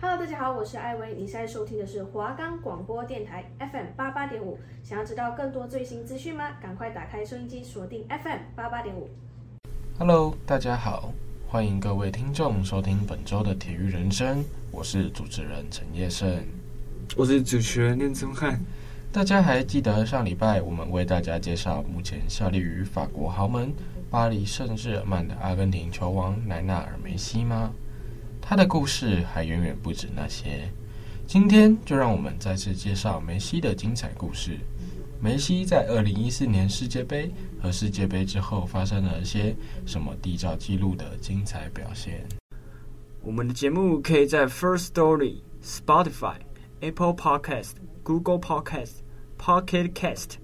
Hello，大家好，我是艾薇。你现在收听的是华冈广播电台 FM 八八点五。想要知道更多最新资讯吗？赶快打开收音机，锁定 FM 八八点五。Hello，大家好，欢迎各位听众收听本周的体育人生。我是主持人陈业胜，我是主持人念宗翰。大家还记得上礼拜我们为大家介绍目前效力于法国豪门巴黎圣日耳曼的阿根廷球王莱纳尔梅西吗？他的故事还远远不止那些。今天就让我们再次介绍梅西的精彩故事。梅西在二零一四年世界杯和世界杯之后发生了一些什么缔造纪录的精彩表现？我们的节目可以在 First Story、Spotify、Apple Podcast、Google Podcast、Pocket Cast、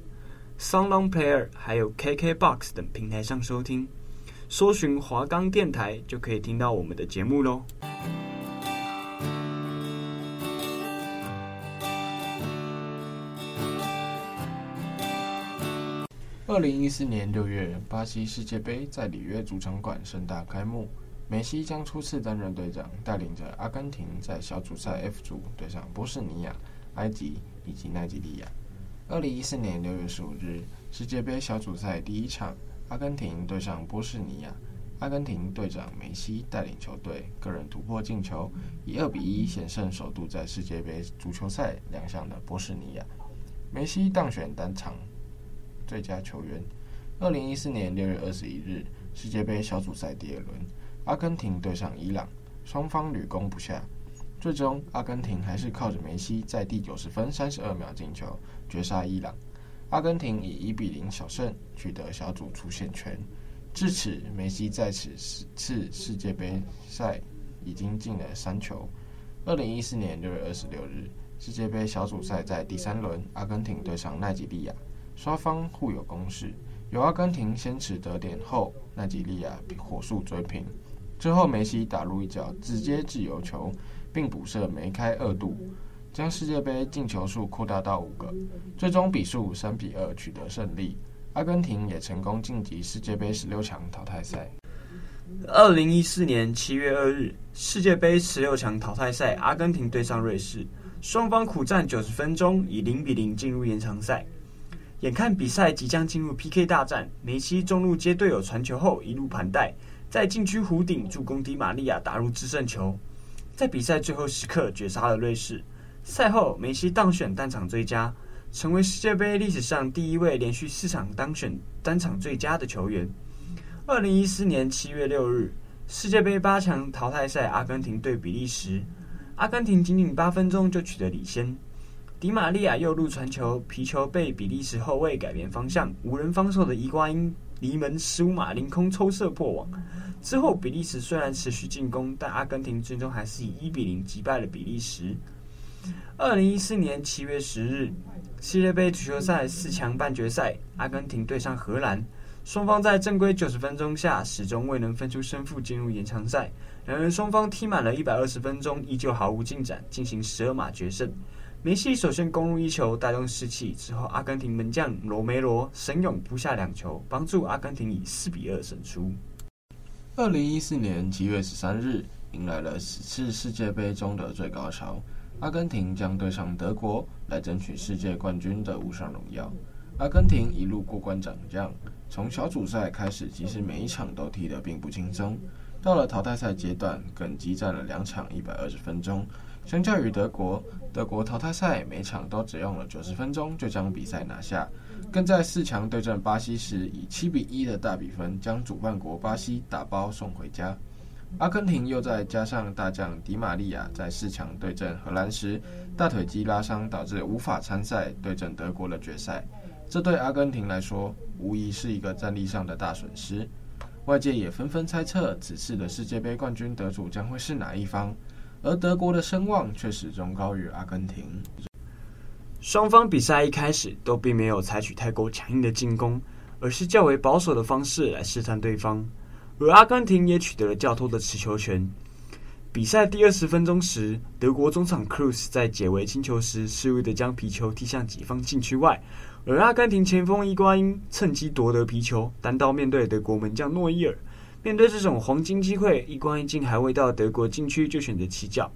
SoundOn Player 还有 KKBox 等平台上收听。搜寻华冈电台就可以听到我们的节目喽。二零一四年六月，巴西世界杯在里约主场馆盛大开幕，梅西将初次担任队长，带领着阿根廷在小组赛 F 组对上波士尼亚、埃及以及奈及利亚。二零一四年六月十五日，世界杯小组赛第一场。阿根廷对上波士尼亚，阿根廷队长梅西带领球队个人突破进球，以二比一险胜首度在世界杯足球赛亮相的波士尼亚。梅西当选单场最佳球员。二零一四年六月二十一日，世界杯小组赛第二轮，阿根廷对上伊朗，双方屡攻不下，最终阿根廷还是靠着梅西在第九十分三十二秒进球绝杀伊朗。阿根廷以一比零小胜，取得小组出线权。至此，梅西在此次世界杯赛已经进了三球。二零一四年六月二十六日，世界杯小组赛在第三轮，阿根廷对上奈及利亚，双方互有攻势，由阿根廷先取得点后，奈及利亚火速追平。之后，梅西打入一脚直接自由球，并补射梅开二度。将世界杯进球数扩大到五个，最终比数三比二取得胜利。阿根廷也成功晋级世界杯十六强淘汰赛。二零一四年七月二日，世界杯十六强淘汰赛，阿根廷对上瑞士，双方苦战九十分钟，以零比零进入延长赛。眼看比赛即将进入 PK 大战，梅西中路接队友传球后一路盘带，在禁区弧顶助攻迪玛利亚打入制胜球，在比赛最后时刻绝杀了瑞士。赛后，梅西当选单场最佳，成为世界杯历史上第一位连续四场当选单场最佳的球员。二零一四年七月六日，世界杯八强淘汰赛，阿根廷对比利时，阿根廷仅仅八分钟就取得领先。迪玛利亚右路传球，皮球被比利时后卫改变方向，无人防守的伊瓜因离门十五码凌空抽射破网。之后，比利时虽然持续进攻，但阿根廷最终还是以一比零击败了比利时。二零一四年七月十日，世界杯足球赛四强半决赛，阿根廷对上荷兰，双方在正规九十分钟下始终未能分出胜负，进入延长赛。两人双方踢满了一百二十分钟，依旧毫无进展，进行十二码决胜。梅西首先攻入一球，带动士气。之后，阿根廷门将罗梅罗神勇扑下两球，帮助阿根廷以四比二胜出。二零一四年七月十三日，迎来了此次世界杯中的最高潮。阿根廷将对上德国，来争取世界冠军的无上荣耀。阿根廷一路过关斩将，从小组赛开始，其实每一场都踢得并不轻松。到了淘汰赛阶段，更激战了两场一百二十分钟。相较于德国，德国淘汰赛每场都只用了九十分钟就将比赛拿下，更在四强对阵巴西时，以七比一的大比分将主办国巴西打包送回家。阿根廷又再加上大将迪玛利亚在四强对阵荷兰时大腿肌拉伤，导致无法参赛对阵德国的决赛。这对阿根廷来说无疑是一个战力上的大损失。外界也纷纷猜测此次的世界杯冠军得主将会是哪一方，而德国的声望却始终高于阿根廷。双方比赛一开始都并没有采取太过强硬的进攻，而是较为保守的方式来试探对方。而阿根廷也取得了较多的持球权。比赛第二十分钟时，德国中场 Kroos 在解围清球时，失误的将皮球踢向己方禁区外，而阿根廷前锋伊瓜因趁机夺得皮球，单刀面对德国门将诺伊尔。面对这种黄金机会，伊瓜因竟还未到德国禁区就选择起脚。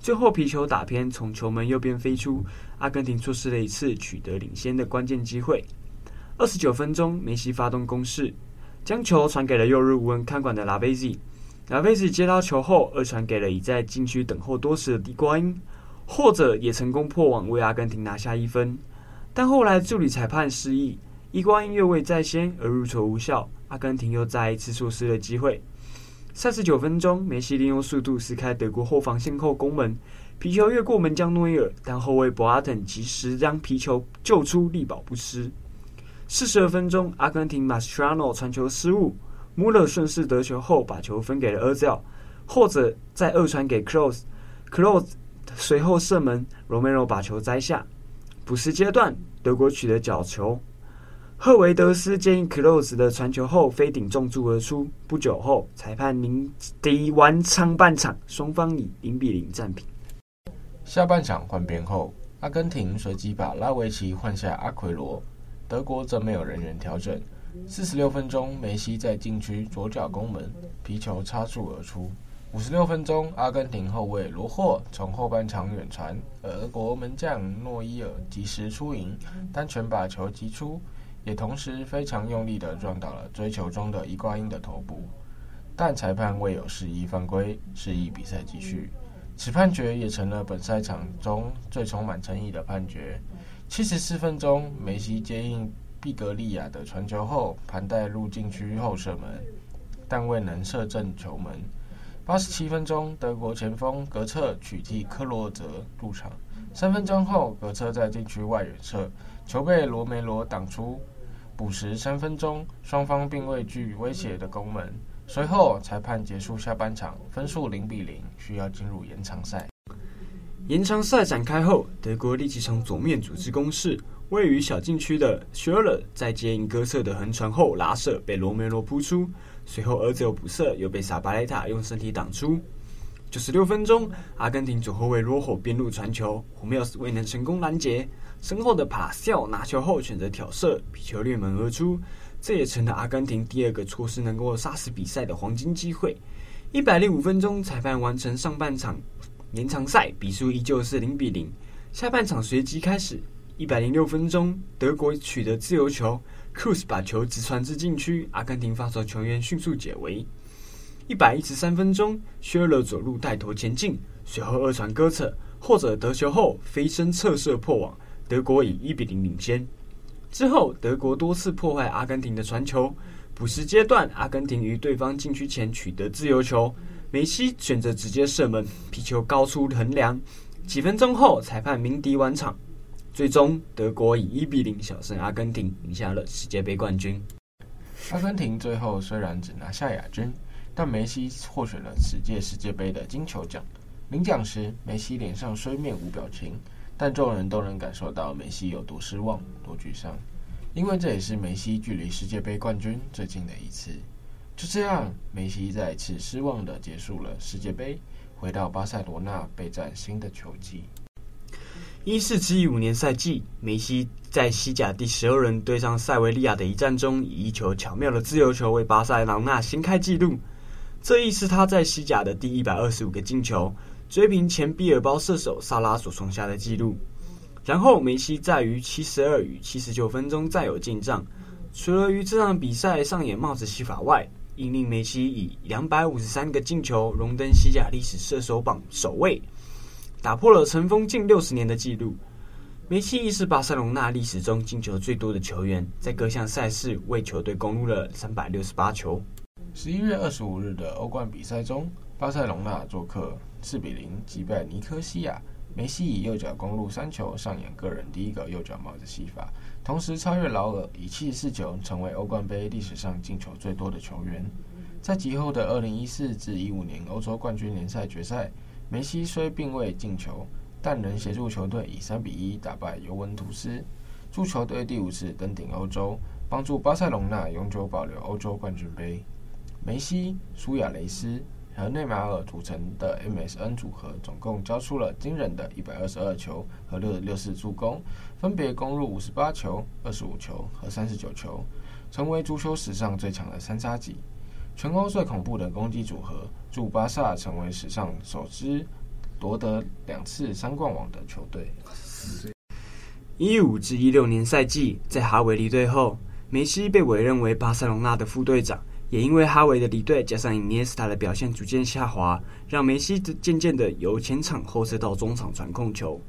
最后皮球打偏，从球门右边飞出，阿根廷错失了一次取得领先的关键机会。二十九分钟，梅西发动攻势，将球传给了右路无人看管的拉贝兹。拉贝兹接到球后，二传给了已在禁区等候多时的伊瓜因，后者也成功破网，为阿根廷拿下一分。但后来助理裁判示意，伊瓜因越位在先而入球无效，阿根廷又再一次错失了机会。三十九分钟，梅西利用速度撕开德国后防线后攻门，皮球越过门将诺伊尔，但后卫博阿滕及时将皮球救出，力保不失。四十二分钟，阿根廷马斯特拉诺传球失误，穆勒顺势得球后把球分给了厄兹奥，后者再二传给克罗斯，克罗斯随后射门，罗梅罗把球摘下。补时阶段，德国取得角球。赫维德斯接应克洛斯的传球后飞顶重柱而出。不久后，裁判鸣笛完上半场，双方以零比零战平。下半场换边后，阿根廷随即把拉维奇换下阿奎罗，德国则没有人员调整。四十六分钟，梅西在禁区左脚攻门，皮球擦柱而出。五十六分钟，阿根廷后卫罗霍从后半场远传，而俄国门将诺伊尔及时出迎，单拳把球击出。也同时非常用力地撞倒了追球中的伊瓜因的头部，但裁判未有示意犯规，示意比赛继续。此判决也成了本赛场中最充满争议的判决。七十四分钟，梅西接应毕格利亚的传球后盘带入禁区后射门，但未能射正球门。八十七分钟，德国前锋格策取替克洛泽入场。三分钟后，格策在禁区外远射，球被罗梅罗挡出。补时三分钟，双方并未具威胁的攻门。随后，裁判结束下半场，分数零比零，需要进入延长赛。延长赛展开后，德国立即从左面组织攻势。位于小禁区的薛尔在接应哥策的横传后拉射，被罗梅罗扑出。随后，儿子有补射，又被萨巴雷塔用身体挡出。九十六分钟，阿根廷左后卫罗霍边路传球，胡梅尔斯未能成功拦截。身后的帕西奥拿球后选择挑射，皮球掠门而出，这也成了阿根廷第二个错失能够杀死比赛的黄金机会。一百零五分钟，裁判完成上半场延长赛，比数依旧是零比零。下半场随即开始。一百零六分钟，德国取得自由球，库斯把球直传至禁区，阿根廷防守球员迅速解围。一百一十三分钟，薛勒左路带头前进，随后二传哥策，后者得球后飞身侧射破网。德国以一比零领先。之后，德国多次破坏阿根廷的传球。补时阶段，阿根廷于对方禁区前取得自由球，梅西选择直接射门，皮球高出横梁。几分钟后，裁判鸣笛完场。最终，德国以一比零小胜阿根廷，赢下了世界杯冠军。阿根廷最后虽然只拿下亚军，但梅西获选了此届世界杯的金球奖。领奖时，梅西脸上虽面无表情。但众人都能感受到梅西有多失望、多沮丧，因为这也是梅西距离世界杯冠军最近的一次。就这样，梅西再次失望地结束了世界杯，回到巴塞罗那备战新的球季。一四至一五年赛季，梅西在西甲第十二轮对上塞维利亚的一战中，以一球巧妙的自由球为巴塞罗那掀开纪录，这亦是他在西甲的第一百二十五个进球。追平前毕尔包射手萨拉所创下的纪录。然后梅西在于七十二与七十九分钟再有进账。除了于这场比赛上演帽子戏法外，引令梅西以两百五十三个进球荣登西甲历史射手榜首位，打破了尘封近六十年的纪录。梅西亦是巴塞隆那历史中进球最多的球员，在各项赛事为球队攻入了三百六十八球。十一月二十五日的欧冠比赛中，巴塞隆纳做客。四比零击败尼科西亚，梅西以右脚攻入三球，上演个人第一个右脚帽子戏法，同时超越劳尔，以七十四球成为欧冠杯历史上进球最多的球员。在及后的二零一四至一五年欧洲冠军联赛决赛，梅西虽并未进球，但仍协助球队以三比一打败尤文图斯，助球队第五次登顶欧洲，帮助巴塞隆纳永久保留欧洲冠军杯。梅西、苏亚雷斯。和内马尔组成的 MSN 组合，总共交出了惊人的一百二十二球和六十六次助攻，分别攻入五十八球、二十五球和三十九球，成为足球史上最强的三叉戟，全欧最恐怖的攻击组合，助巴萨成为史上首支夺得两次三冠王的球队。一五至一六年赛季，在哈维离队后，梅西被委任为巴塞隆纳的副队长。也因为哈维的离队，加上伊涅斯塔的表现逐渐下滑，让梅西渐渐的由前场后撤到中场传控球。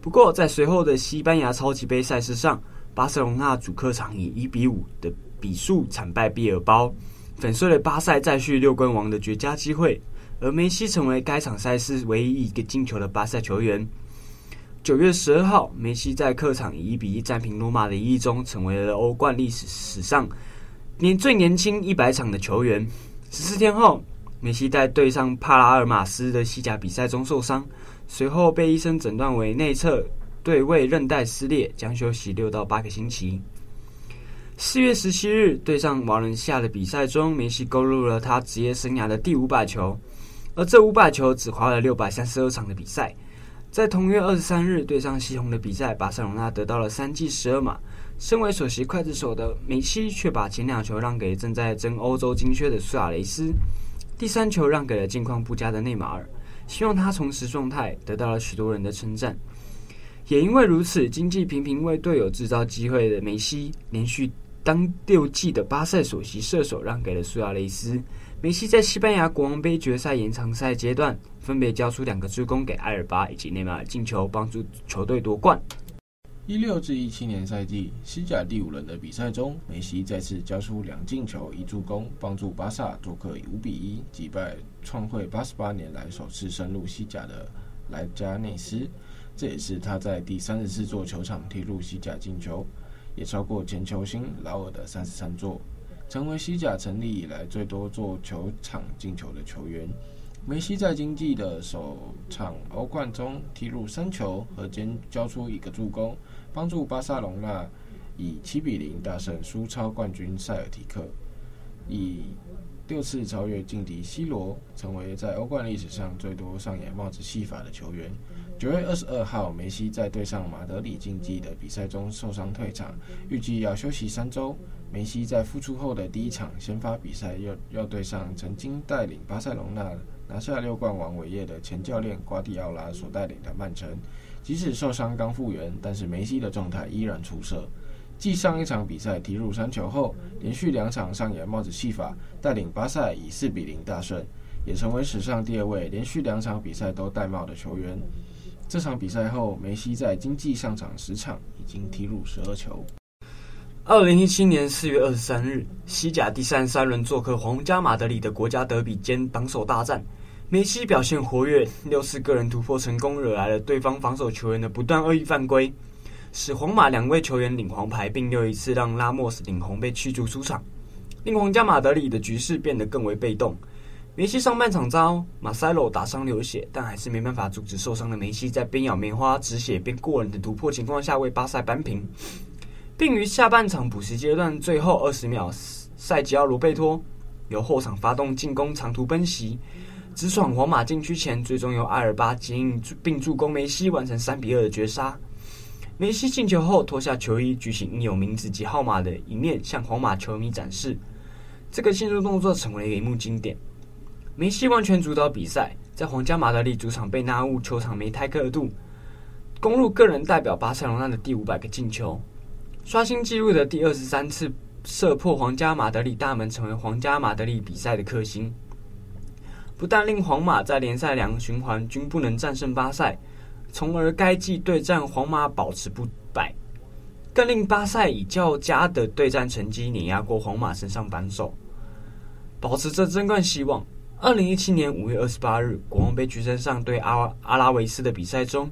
不过，在随后的西班牙超级杯赛事上，巴塞隆纳主客场以一比五的比数惨败毕尔包，粉碎了巴塞再续六冠王的绝佳机会。而梅西成为该场赛事唯一一个进球的巴塞球员。九月十二号，梅西在客场以一比一战平罗马的一役中，成为了欧冠历史史上。年最年轻一百场的球员。十四天后，梅西在对上帕拉尔马斯的西甲比赛中受伤，随后被医生诊断为内侧对位韧带撕裂，将休息六到八个星期。四月十七日，对上瓦伦西亚的比赛中，梅西勾入了他职业生涯的第五百球，而这五百球只花了六百三十二场的比赛。在同月二十三日，对上西红的比赛，巴塞罗那得到了三记十二码。身为首席刽子手的梅西，却把前两球让给正在争欧洲金靴的苏亚雷斯，第三球让给了近况不佳的内马尔，希望他重拾状态，得到了许多人的称赞。也因为如此，经济频频为队友制造机会的梅西，连续当六季的巴塞首席射手让给了苏亚雷斯。梅西在西班牙国王杯决赛延长赛阶段，分别交出两个助攻给埃尔巴以及内马尔进球，帮助球队夺冠。一六至一七年赛季，西甲第五轮的比赛中，梅西再次交出两进球一助攻，帮助巴萨做客五比一击败创会八十八年来首次深入西甲的莱加内斯。这也是他在第三十四座球场踢入西甲进球，也超过前球星劳尔的三十三座，成为西甲成立以来最多座球场进球的球员。梅西在经济的首场欧冠中踢入三球，和兼交出一个助攻。帮助巴塞隆纳以七比零大胜苏超冠军塞尔提克，以六次超越劲敌 C 罗，成为在欧冠历史上最多上演帽子戏法的球员。九月二十二号，梅西在对上马德里竞技的比赛中受伤退场，预计要休息三周。梅西在复出后的第一场先发比赛，要要对上曾经带领巴塞隆纳拿下六冠王伟业的前教练瓜迪奥拉所带领的曼城。即使受伤刚复原，但是梅西的状态依然出色。继上一场比赛踢入三球后，连续两场上演帽子戏法，带领巴萨以四比零大胜，也成为史上第二位连续两场比赛都戴帽的球员。这场比赛后，梅西在经济上场十场，已经踢入十二球。二零一七年四月二十三日，西甲第三十三轮做客皇家马德里的国家德比兼榜首大战。梅西表现活跃，六次个人突破成功，惹来了对方防守球员的不断恶意犯规，使皇马两位球员领黄牌，并又一次让拉莫斯领红被驱逐出场，令皇家马德里的局势变得更为被动。梅西上半场遭马塞洛打伤流血，但还是没办法阻止受伤的梅西在边咬棉花止血边过人的突破情况下为巴塞扳平，并于下半场补时阶段最后二十秒，塞吉奥罗贝托由后场发动进攻长途奔袭。直闯皇马禁区前，最终由阿尔巴接应并助攻梅西完成三比二的绝杀。梅西进球后脱下球衣，举起印有名字及号码的一面向皇马球迷展示。这个庆祝动作成为了一幕经典。梅西完全主导比赛，在皇家马德里主场贝纳乌球场梅泰克尔度攻入个人代表巴塞罗那的第五百个进球，刷新纪录的第二十三次射破皇家马德里大门，成为皇家马德里比赛的克星。不但令皇马在联赛两个循环均不能战胜巴塞，从而该季对战皇马保持不败，更令巴塞以较佳的对战成绩碾压过皇马，升上榜首，保持着争冠希望。二零一七年五月二十八日，国王杯决赛上对阿阿拉维斯的比赛中，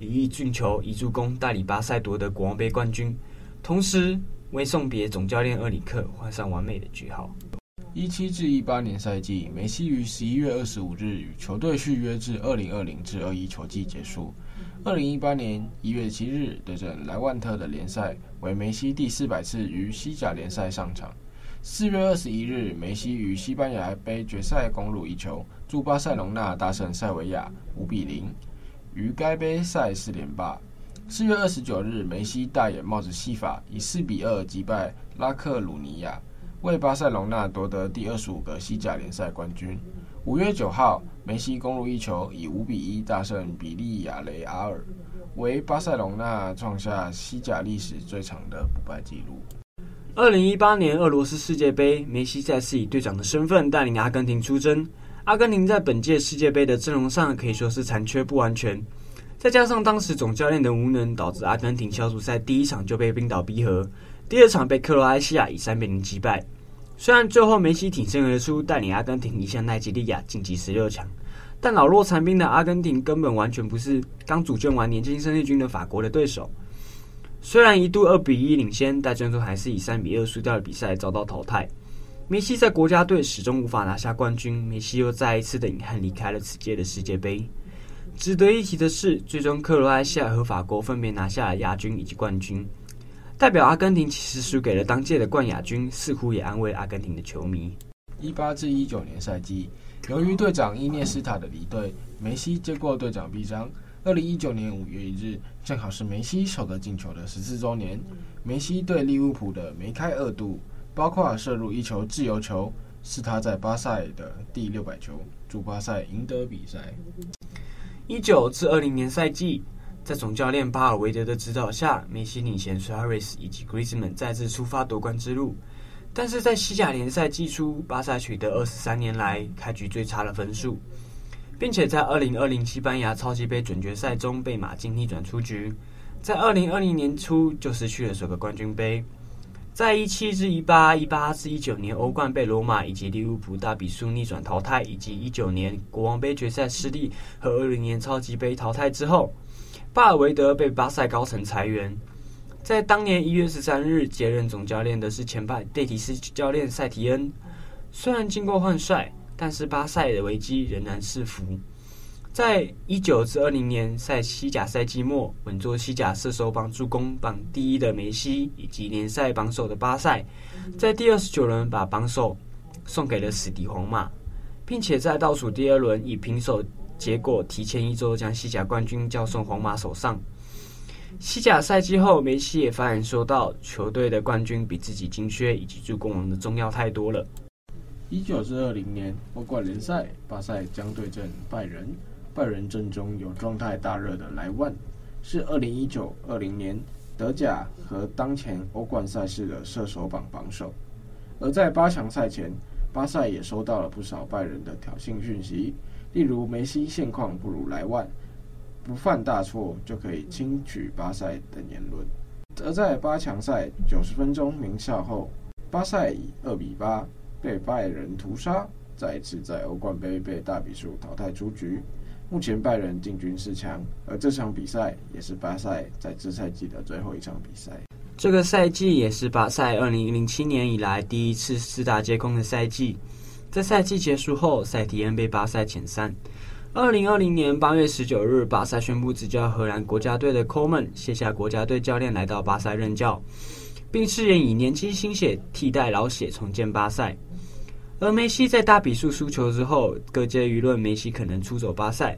以一进球一助攻带领巴塞夺得国王杯冠军，同时为送别总教练厄里克画上完美的句号。一七至一八年赛季，梅西于十一月二十五日与球队续约至二零二零至二一球季结束。二零一八年一月七日对阵莱万特的联赛为梅西第四百次于西甲联赛上场。四月二十一日，梅西于西班牙杯决赛攻入一球，助巴塞隆纳大胜塞维亚五比零，于该杯赛四连霸。四月二十九日，梅西大眼帽子戏法，以四比二击败拉克鲁尼亚。为巴塞隆纳夺得第二十五个西甲联赛冠军。五月九号，梅西攻入一球，以五比一大胜比利亚雷阿尔，为巴塞隆纳创下西甲历史最长的不败纪录。二零一八年俄罗斯世界杯，梅西再次以队长的身份带领阿根廷出征。阿根廷在本届世界杯的阵容上可以说是残缺不完全，再加上当时总教练的无能，导致阿根廷小组赛第一场就被冰岛逼和，第二场被克罗埃西亚以三比零击败。虽然最后梅西挺身而出，带领阿根廷移向奈及利亚晋级十六强，但老弱残兵的阿根廷根本完全不是刚组建完年轻生力军的法国的对手。虽然一度二比一领先，但最终还是以三比二输掉了比赛，遭到淘汰。梅西在国家队始终无法拿下冠军，梅西又再一次的遗憾离开了此届的世界杯。值得一提的是，最终克罗埃西亚和法国分别拿下了亚军以及冠军。代表阿根廷其实输给了当届的冠亚军，似乎也安慰阿根廷的球迷。一八至一九年赛季，由于队长伊涅斯塔的离队，梅西接过队长臂章。二零一九年五月一日，正好是梅西首个进球的十四周年。梅西对利物浦的梅开二度，包括射入一球自由球，是他在巴塞的第六百球，助巴塞赢得比赛。一九至二零年赛季。在总教练巴尔维德的指导下，梅西领衔苏亚雷斯以及 Griezmann 再次出发夺冠之路。但是在西甲联赛季初，巴萨取得二十三年来开局最差的分数，并且在二零二零西班牙超级杯准决赛中被马竞逆转出局。在二零二零年初就失去了首个冠军杯。在一七至一八、一八至一九年欧冠被罗马以及利物浦大比数逆转淘汰，以及一九年国王杯决赛失利和二零年超级杯淘汰之后。巴尔维德被巴塞高层裁员，在当年一月十三日接任总教练的是前巴贝蒂斯教练塞提恩。虽然经过换帅，但是巴塞的危机仍然是伏。在一九至二零年赛西甲赛季末，稳坐西甲射手榜助攻榜第一的梅西，以及联赛榜首的巴塞，在第二十九轮把榜首送给了死敌皇马，并且在倒数第二轮以平手。结果提前一周将西甲冠军交送皇马手上。西甲赛季后，梅西也发言说道：“球队的冠军比自己金靴以及助攻王的重要太多了。”一九至二零年欧冠联赛，巴塞将对阵拜仁。拜仁阵中有状态大热的莱万，是二零一九二零年德甲和当前欧冠赛事的射手榜榜首。而在八强赛前，巴塞也收到了不少拜仁的挑衅讯息。例如梅西现况不如莱万，不犯大错就可以轻取巴塞等言论。而在八强赛九十分钟鸣哨后，巴塞以二比八被拜仁屠杀，再次在欧冠杯被大比数淘汰出局。目前拜仁进军四强，而这场比赛也是巴塞在这赛季的最后一场比赛。这个赛季也是巴塞二零零七年以来第一次四大皆空的赛季。在赛季结束后，塞提恩被巴塞遣散。二零二零年八月十九日，巴塞宣布执教荷兰国家队的科曼卸下国家队教练，来到巴塞任教，并誓言以年轻新血替代老血，重建巴塞。而梅西在大比数输球之后，各界舆论梅西可能出走巴塞。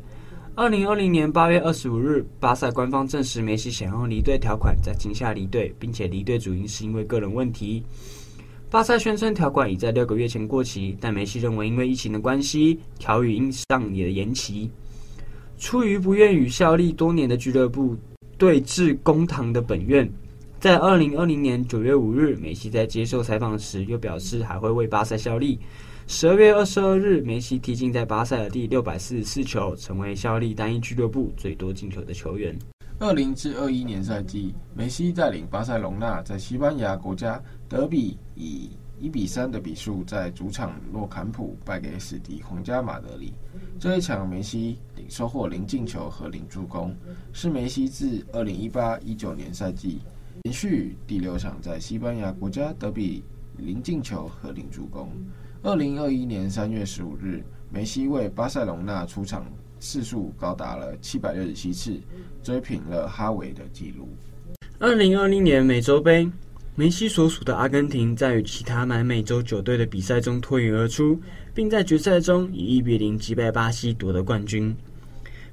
二零二零年八月二十五日，巴塞官方证实梅西想用离队条款在今夏离队，并且离队主因是因为个人问题。巴塞宣称条款已在六个月前过期，但梅西认为因为疫情的关系，条语因上也延期。出于不愿与效力多年的俱乐部对峙公堂的本愿，在二零二零年九月五日，梅西在接受采访时又表示还会为巴塞效力。十二月二十二日，梅西踢进在巴塞的第六百四十四球，成为效力单一俱乐部最多进球的球员。二零至二一年赛季，梅西带领巴塞隆纳在西班牙国家德比以一比三的比数在主场诺坎普败给死敌皇家马德里。这一场梅西领收获零进球和零助攻，是梅西自二零一八一九年赛季连续第六场在西班牙国家德比零进球和零助攻。二零二一年三月十五日，梅西为巴塞隆纳出场。次数高达了七百六十七次，追平了哈维的纪录。二零二零年美洲杯，梅西所属的阿根廷在与其他南美洲九队的比赛中脱颖而出，并在决赛中以一比零击败巴西夺得冠军。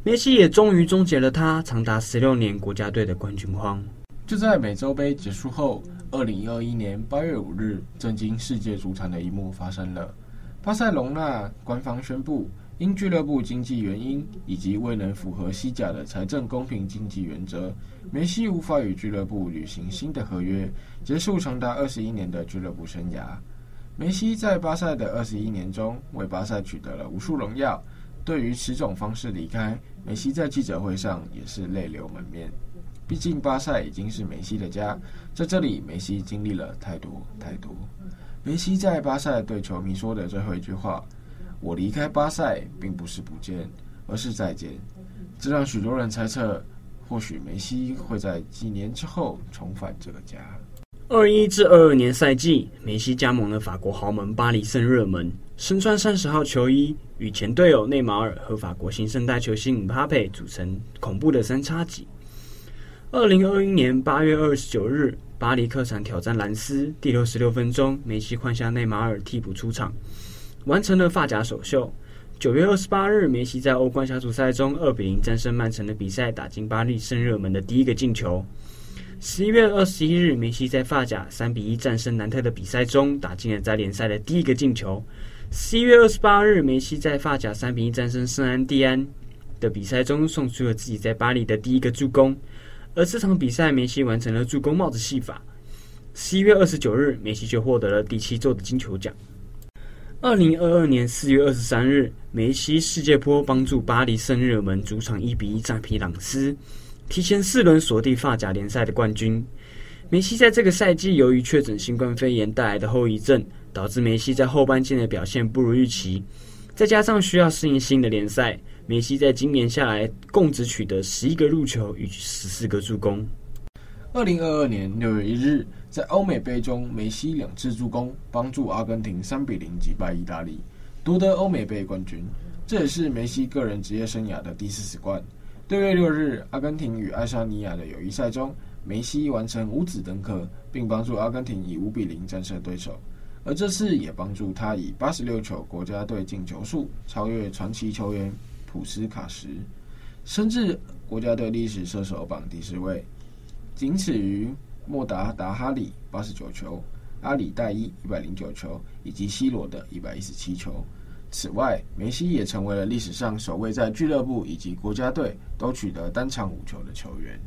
梅西也终于终结了他长达十六年国家队的冠军荒。就在美洲杯结束后，二零二一年八月五日，震惊世界足坛的一幕发生了：巴塞隆纳官方宣布。因俱乐部经济原因以及未能符合西甲的财政公平经济原则，梅西无法与俱乐部履行新的合约，结束长达二十一年的俱乐部生涯。梅西在巴塞的二十一年中，为巴塞取得了无数荣耀。对于此种方式离开，梅西在记者会上也是泪流满面。毕竟巴塞已经是梅西的家，在这里，梅西经历了太多太多。梅西在巴塞对球迷说的最后一句话。我离开巴塞，并不是不见，而是再见。这让许多人猜测，或许梅西会在几年之后重返这个家。二一至二二年赛季，梅西加盟了法国豪门巴黎圣日耳门，身穿三十号球衣，与前队友内马尔和法国新生代球星姆巴佩组成恐怖的三叉戟。二零二一年八月二十九日，巴黎客场挑战兰斯，第六十六分钟，梅西换下内马尔替补出场。完成了发夹首秀。九月二十八日，梅西在欧冠小组赛中二比零战胜曼城的比赛，打进巴黎圣热门的第一个进球。十一月二十一日，梅西在发夹三比一战胜南特的比赛中，打进了在联赛的第一个进球。十一月二十八日，梅西在发夹三比一战胜圣安蒂安的比赛中，送出了自己在巴黎的第一个助攻。而这场比赛，梅西完成了助攻帽子戏法。十一月二十九日，梅西就获得了第七座的金球奖。二零二二年四月二十三日，梅西世界波帮助巴黎圣日耳门主场一比一战平朗斯，提前四轮锁定法甲联赛的冠军。梅西在这个赛季由于确诊新冠肺炎带来的后遗症，导致梅西在后半季的表现不如预期。再加上需要适应新的联赛，梅西在今年下来共只取得十一个入球与十四个助攻。二零二二年六月一日。在欧美杯中，梅西两次助攻，帮助阿根廷三比零击败意大利，夺得欧美杯冠军。这也是梅西个人职业生涯的第四十冠。六月六日，阿根廷与爱沙尼亚的友谊赛中，梅西完成五子登科，并帮助阿根廷以五比零战胜对手。而这次也帮助他以八十六球国家队进球数超越传奇球员普斯卡什，升至国家队历史射手榜第十位，仅次于。莫达达哈里八十九球，阿里代伊一百零九球，以及 C 罗的一百一十七球。此外，梅西也成为了历史上首位在俱乐部以及国家队都取得单场五球的球员。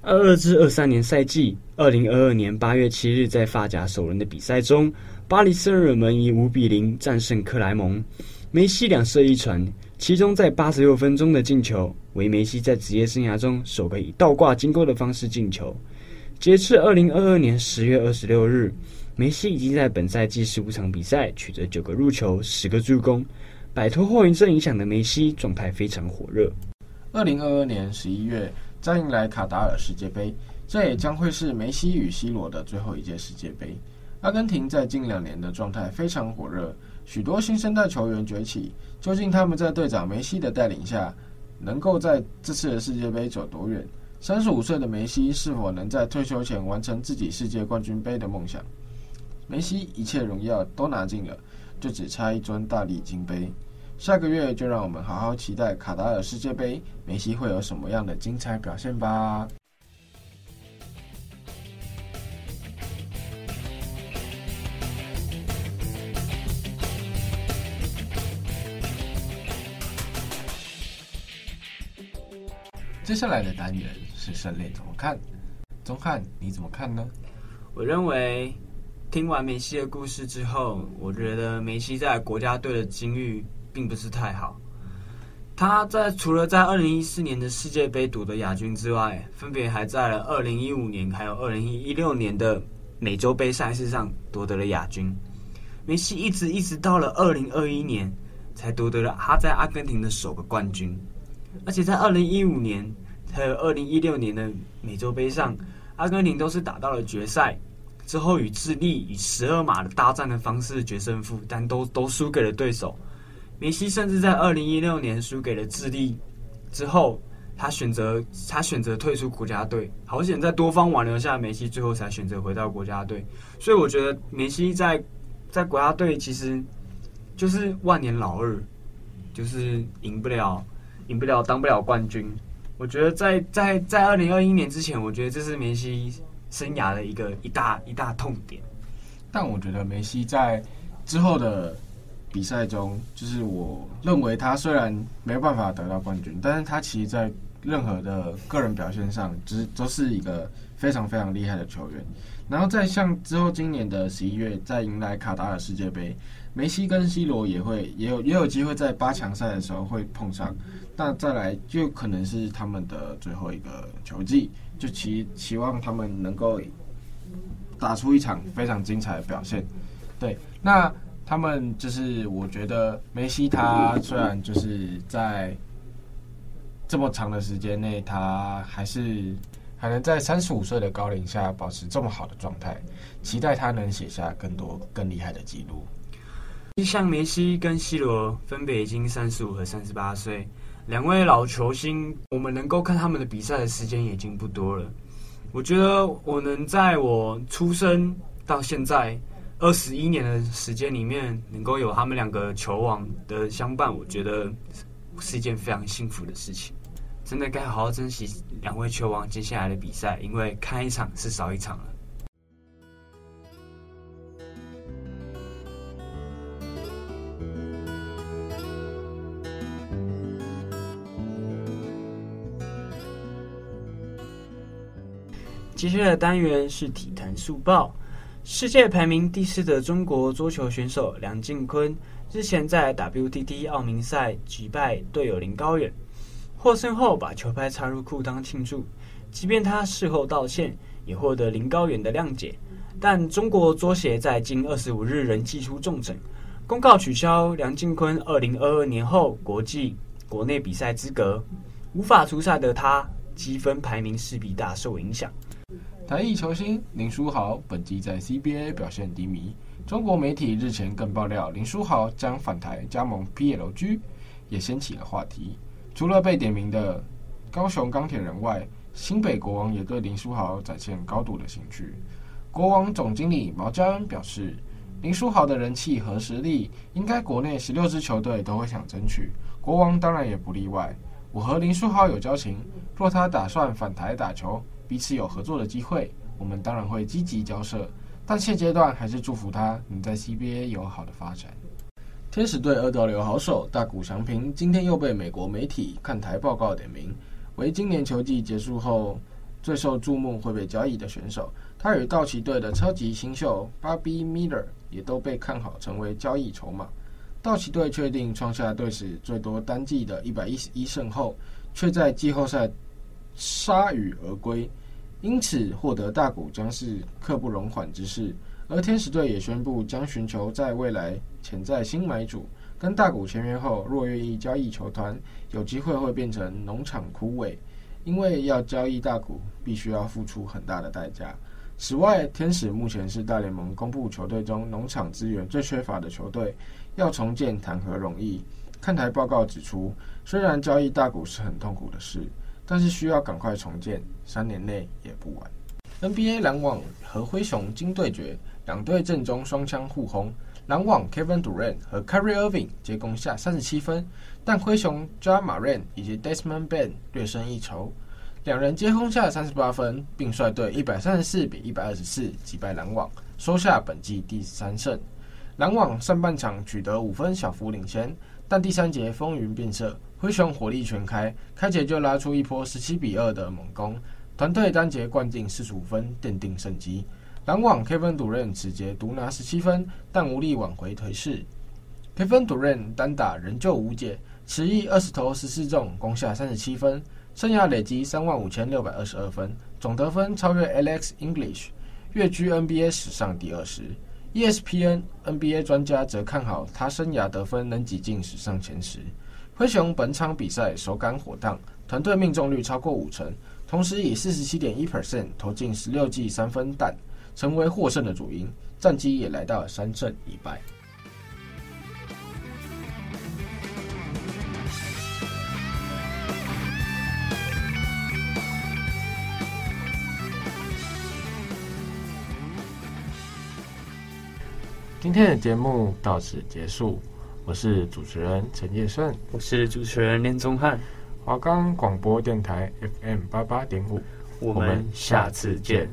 二二至二三年赛季，二零二二年八月七日，在法甲首轮的比赛中，巴黎圣日耳门以五比零战胜克莱蒙，梅西两射一传，其中在八十六分钟的进球为梅西在职业生涯中首个以倒挂金钩的方式进球。截至二零二二年十月二十六日，梅西已经在本赛季十五场比赛取得九个入球、十个助攻，摆脱后遗症影响的梅西状态非常火热。二零二二年十一月将迎来卡达尔世界杯，这也将会是梅西与 C 罗的最后一届世界杯。阿根廷在近两年的状态非常火热，许多新生代球员崛起。究竟他们在队长梅西的带领下，能够在这次的世界杯走多远？三十五岁的梅西是否能在退休前完成自己世界冠军杯的梦想？梅西一切荣耀都拿尽了，就只差一尊大力金杯。下个月就让我们好好期待卡达尔世界杯，梅西会有什么样的精彩表现吧。接下来的单元是胜利怎么看？钟汉，你怎么看呢？我认为听完梅西的故事之后，我觉得梅西在国家队的境遇并不是太好。他在除了在二零一四年的世界杯夺得亚军之外，分别还在了二零一五年还有二零一六年的美洲杯赛事上夺得了亚军。梅西一直一直到了二零二一年才夺得了他在阿根廷的首个冠军。而且在二零一五年还有二零一六年的美洲杯上，阿根廷都是打到了决赛，之后与智利以十二码的大战的方式决胜负，但都都输给了对手。梅西甚至在二零一六年输给了智利之后，他选择他选择退出国家队。好险在多方挽留下，梅西最后才选择回到国家队。所以我觉得梅西在在国家队其实就是万年老二，就是赢不了。赢不了，当不了冠军。我觉得在在在二零二一年之前，我觉得这是梅西生涯的一个一大一大痛点。但我觉得梅西在之后的比赛中，就是我认为他虽然没有办法得到冠军，但是他其实在任何的个人表现上，只都是一个非常非常厉害的球员。然后在像之后今年的十一月，再迎来卡达尔世界杯，梅西跟 C 罗也会也有也有机会在八强赛的时候会碰上。那再来就可能是他们的最后一个球季，就期期望他们能够打出一场非常精彩的表现。对，那他们就是我觉得梅西他虽然就是在这么长的时间内，他还是。还能在三十五岁的高龄下保持这么好的状态，期待他能写下更多更厉害的记录。像梅西跟 C 罗分别已经三十五和三十八岁，两位老球星，我们能够看他们的比赛的时间已经不多了。我觉得我能在我出生到现在二十一年的时间里面，能够有他们两个球王的相伴，我觉得是一件非常幸福的事情。真的该好好珍惜两位球王接下来的比赛，因为看一场是少一场了。接下来的单元是体坛速报，世界排名第四的中国桌球选手梁靖昆日前在 WTT 奥名赛击败队友林高远。获胜后，把球拍插入裤裆庆祝。即便他事后道歉，也获得林高远的谅解。但中国桌协在近二十五日仍祭出重惩，公告取消梁靖昆二零二二年后国际国内比赛资格。无法出赛的他，积分排名势必大受影响。台裔球星林书豪本季在 CBA 表现低迷，中国媒体日前更爆料林书豪将返台加盟 PLG，也掀起了话题。除了被点名的高雄钢铁人外，新北国王也对林书豪展现高度的兴趣。国王总经理毛家恩表示，林书豪的人气和实力，应该国内十六支球队都会想争取，国王当然也不例外。我和林书豪有交情，若他打算返台打球，彼此有合作的机会，我们当然会积极交涉。但现阶段还是祝福他能在 CBA 有好的发展。天使队二刀流好手大谷翔平今天又被美国媒体看台报告点名为今年球季结束后最受注目会被交易的选手。他与道奇队的超级新秀 Bobby Miller 也都被看好成为交易筹码。道奇队确定创下队史最多单季的一百一十一胜后，却在季后赛铩羽而归，因此获得大股将是刻不容缓之事。而天使队也宣布将寻求在未来潜在新买主，跟大股签约后，若愿意交易球团，有机会会变成农场枯萎，因为要交易大股，必须要付出很大的代价。此外，天使目前是大联盟公布球队中农场资源最缺乏的球队，要重建谈何容易？看台报告指出，虽然交易大股是很痛苦的事，但是需要赶快重建，三年内也不晚。NBA 篮网和灰熊经对决。两队阵中双枪互轰，篮网 Kevin Durant 和 Kyrie Irving 皆攻下三十七分，但灰熊 Ja Morant 以及 Desmond Bane 略胜一筹，两人皆攻下三十八分，并率队一百三十四比一百二十四击败篮网，收下本季第三胜。篮网上半场取得五分小幅领先，但第三节风云变色，灰熊火力全开，开节就拉出一波十七比二的猛攻，团队单节灌进四十五分，奠定胜机。篮网 Kevin Durant 此节独拿十七分，但无力挽回颓势。Kevin Durant 单打仍旧无解，此役二十投十四中，攻下三十七分，生涯累积三万五千六百二十二分，总得分超越 Alex English，跃居 NBA 史上第二十。ESPN NBA 专家则看好他生涯得分能挤进史上前十。灰熊本场比赛手感火烫，团队命中率超过五成，同时以四十七点一 percent 投进十六记三分弹。成为获胜的主因，战绩也来到了三胜一败。今天的节目到此结束，我是主持人陈业顺，我是主持人连宗翰，华冈广播电台 FM 八八点五，我们下次见。